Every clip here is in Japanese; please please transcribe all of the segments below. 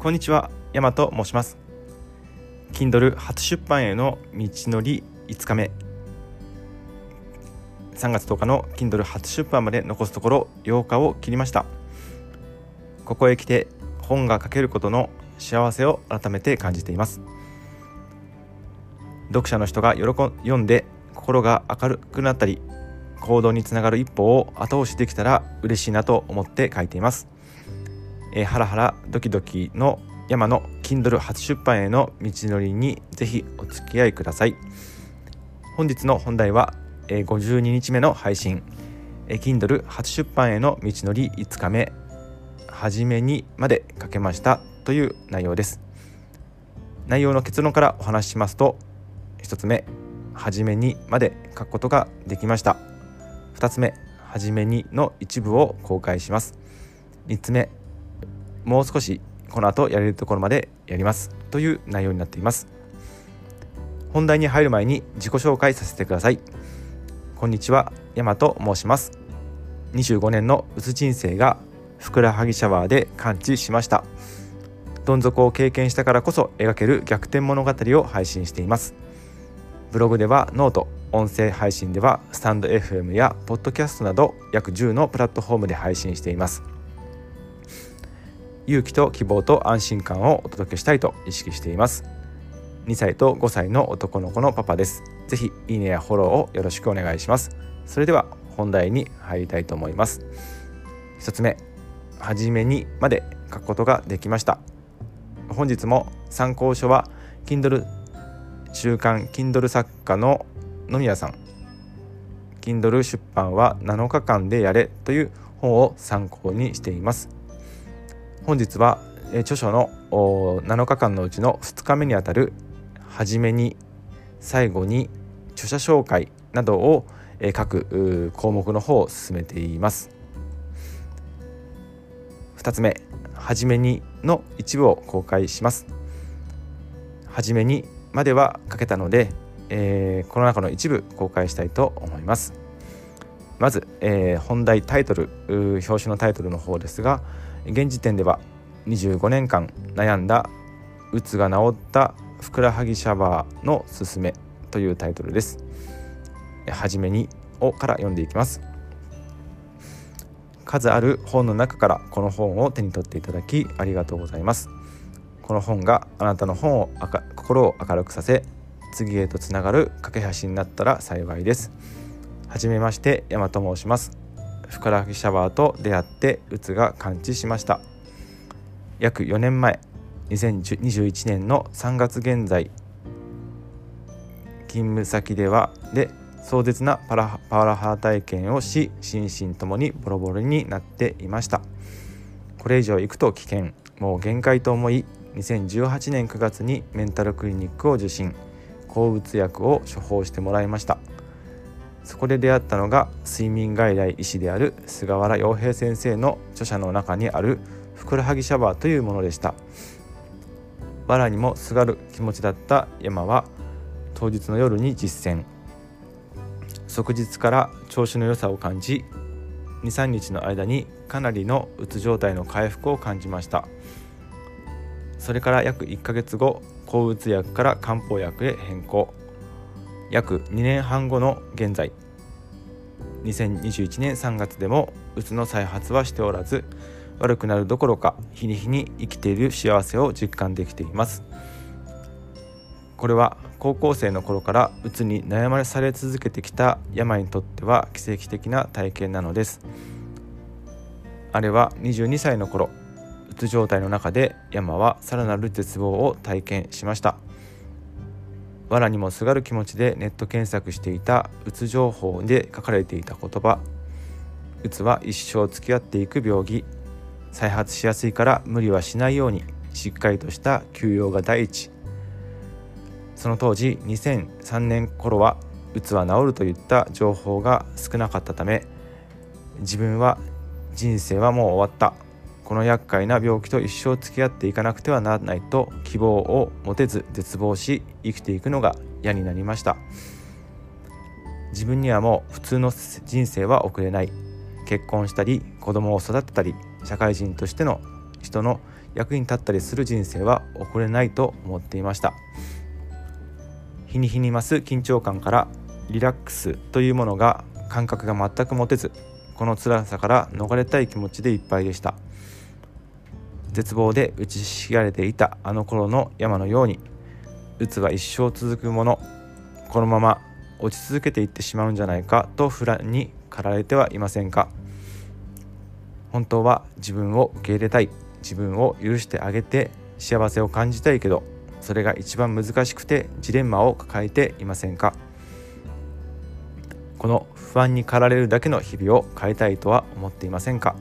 こんにちは、山と申します。Kindle 初出版への道のり5日目。3月10日の Kindle 初出版まで残すところ8日を切りました。ここへ来て本が書けることの幸せを改めて感じています。読者の人が喜ん読んで心が明るくなったり行動につながる一歩を後押しできたら嬉しいなと思って書いています。えー、ハラハラドキドキの山の Kindle 初出版への道のりにぜひお付き合いください。本日の本題は、えー、52日目の配信、えー、Kindle 初出版への道のり5日目。初めにまで書けました。という内容です。内容の結論からお話ししますと1つ目。初めにまで書くことができました。2つ目。初めにの一部を公開します。3つ目。もう少しこの後やれるところまでやりますという内容になっています。本題に入る前に自己紹介させてください。こんにちは山と申します。25年のうつ人生がふくらはぎシャワーで完治しました。どん底を経験したからこそ描ける逆転物語を配信しています。ブログではノート音声配信ではスタンド FM やポッドキャストなど約10のプラットフォームで配信しています。勇気と希望と安心感をお届けしたいと意識しています。2歳と5歳の男の子のパパです。ぜひいいねやフォローをよろしくお願いします。それでは本題に入りたいと思います。1つ目はじめにまで書くことができました。本日も参考書は Kindle 週刊 Kindle 作家の野宮さん。Kindle 出版は7日間でやれという本を参考にしています。本日は、え著書の7日間のうちの2日目にあたる初めに最後に著者紹介などを、え各項目の方を進めています。2つ目初めにの一部を公開します。初めにまでは書けたので、えー、この中の一部公開したいと思います。まず、えー、本題タイトル表紙のタイトルの方ですが現時点では25年間悩んだうつが治ったふくらはぎシャワーのすすめというタイトルです。はじめにをから読んでいきます。数ある本の中からこの本を手に取っていただきありがとうございます。この本があなたの本を心を明るくさせ次へとつながる架け橋になったら幸いです。はじめまして山と申します。ふくらはぎシャワーと出会ってうつが完治しました。約4年前2021年の3月現在勤務先ではで壮絶なパラパワハラ体験をし心身ともにボロボロになっていました。これ以上行くと危険。もう限界と思い2018年9月にメンタルクリニックを受診。抗うつ薬を処方してもらいました。そこで出会ったのが睡眠外来医師である菅原洋平先生の著者の中にあるふくらはぎシャワーというものでした。藁にもすがる気持ちだった山は当日の夜に実践。即日から調子の良さを感じ23日の間にかなりのうつ状態の回復を感じました。それから約1ヶ月後抗うつ薬から漢方薬へ変更。約2年半後の現在。2021年3月でもうつの再発はしておらず悪くなるどころか日に日に生きている幸せを実感できています。これは高校生の頃からうつに悩まされ続けてきた病にとっては奇跡的な体験なのです。あれは22歳の頃うつ状態の中で山はさらなる絶望を体験しました。藁にもすがる気持ちでネット検索していたうつ情報で書かれていた言葉。うつは一生付き合っていく病気。再発しやすいから無理はしないようにしっかりとした休養が第一。その当時2003年頃はうつは治るといった情報が少なかったため自分は人生はもう終わった。この厄介な病気と一生付き合っていかなくてはならないと希望を持てず絶望し生きていくのが嫌になりました。自分にはもう普通の人生は送れない。結婚したり子供を育てたり社会人としての人の役に立ったりする人生は送れないと思っていました。日に日に増す緊張感からリラックスというものが感覚が全く持てずこの辛さから逃れたい気持ちでいっぱいでした。絶望で打ちひしがれていたあの頃の山のように鬱は一生続くものこのまま落ち続けていってしまうんじゃないかと不安に駆られてはいませんか。本当は自分を受け入れたい自分を許してあげて幸せを感じたいけどそれが一番難しくてジレンマを抱えていませんか。この不安に駆られるだけの日々を変えたいとは思っていませんか。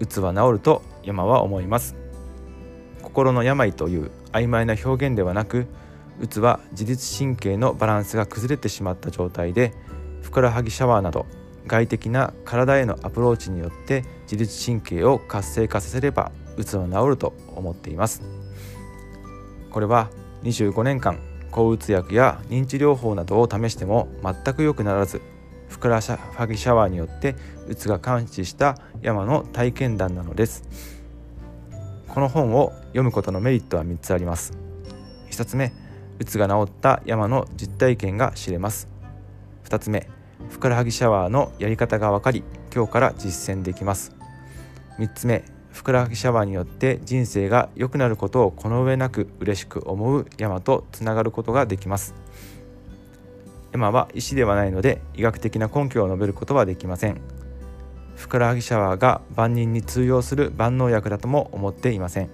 うつは治ると山は思います。心の病という曖昧な表現ではなくうつは自律神経のバランスが崩れてしまった状態でふくらはぎシャワーなど外的な体へのアプローチによって自律神経を活性化させればうつは治ると思っています。これは25年間抗うつ薬や認知療法などを試しても全く良くならずふくらはぎシャワーによってうつが感知した山の体験談なのです。この本を読むことのメリットは3つあります。1つ目うつが治った山の実体験が知れます。2つ目ふくらはぎシャワーのやり方が分かり今日から実践できます。3つ目ふくらはぎシャワーによって人生が良くなることをこの上なく嬉しく思う山とつながることができます。山は石ではないので医学的な根拠を述べることはできません。ふくらはぎシャワーが万人に通用する万能薬だとも思っていません。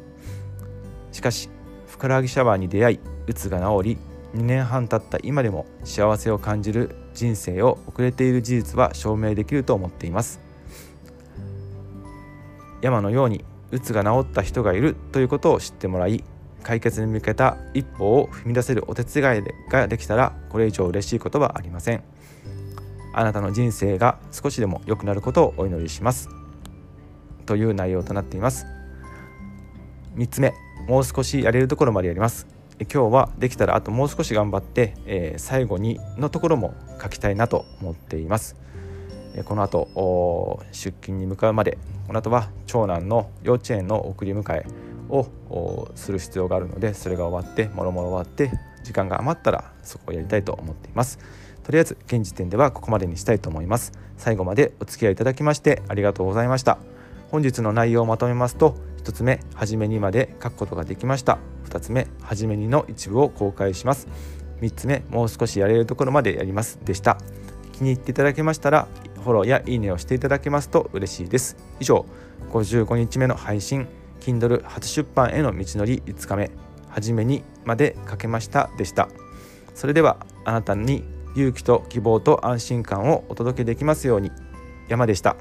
しかしふくらはぎシャワーに出会いうつが治り2年半経った今でも幸せを感じる人生を送れている事実は証明できると思っています。山のようにうつが治った人がいるということを知ってもらい解決に向けた一歩を踏み出せるお手伝いができたらこれ以上嬉しいことはありません。あなたの人生が少しでも良くなることをお祈りします。という内容となっています。3つ目もう少しやれるところまでやります。今日はできたらあともう少し頑張って、えー、最後にのところも書きたいなと思っています。この後出勤に向かうまでこの後は長男の幼稚園の送り迎え。をする必要があるのでそれが終わってもろもろ終わって時間が余ったらそこをやりたいと思っています。とりあえず現時点ではここまでにしたいと思います。最後までお付き合いいただきましてありがとうございました。本日の内容をまとめますと1つ目初めにまで書くことができました。2つ目初めにの一部を公開します。3つ目もう少しやれるところまでやります。でした。気に入っていただけましたらフォローやいいねをしていただけますと嬉しいです。以上55日目の配信 Kindle 初出版への道のり5日目初めにまでかけましたでしたそれではあなたに勇気と希望と安心感をお届けできますように山でした。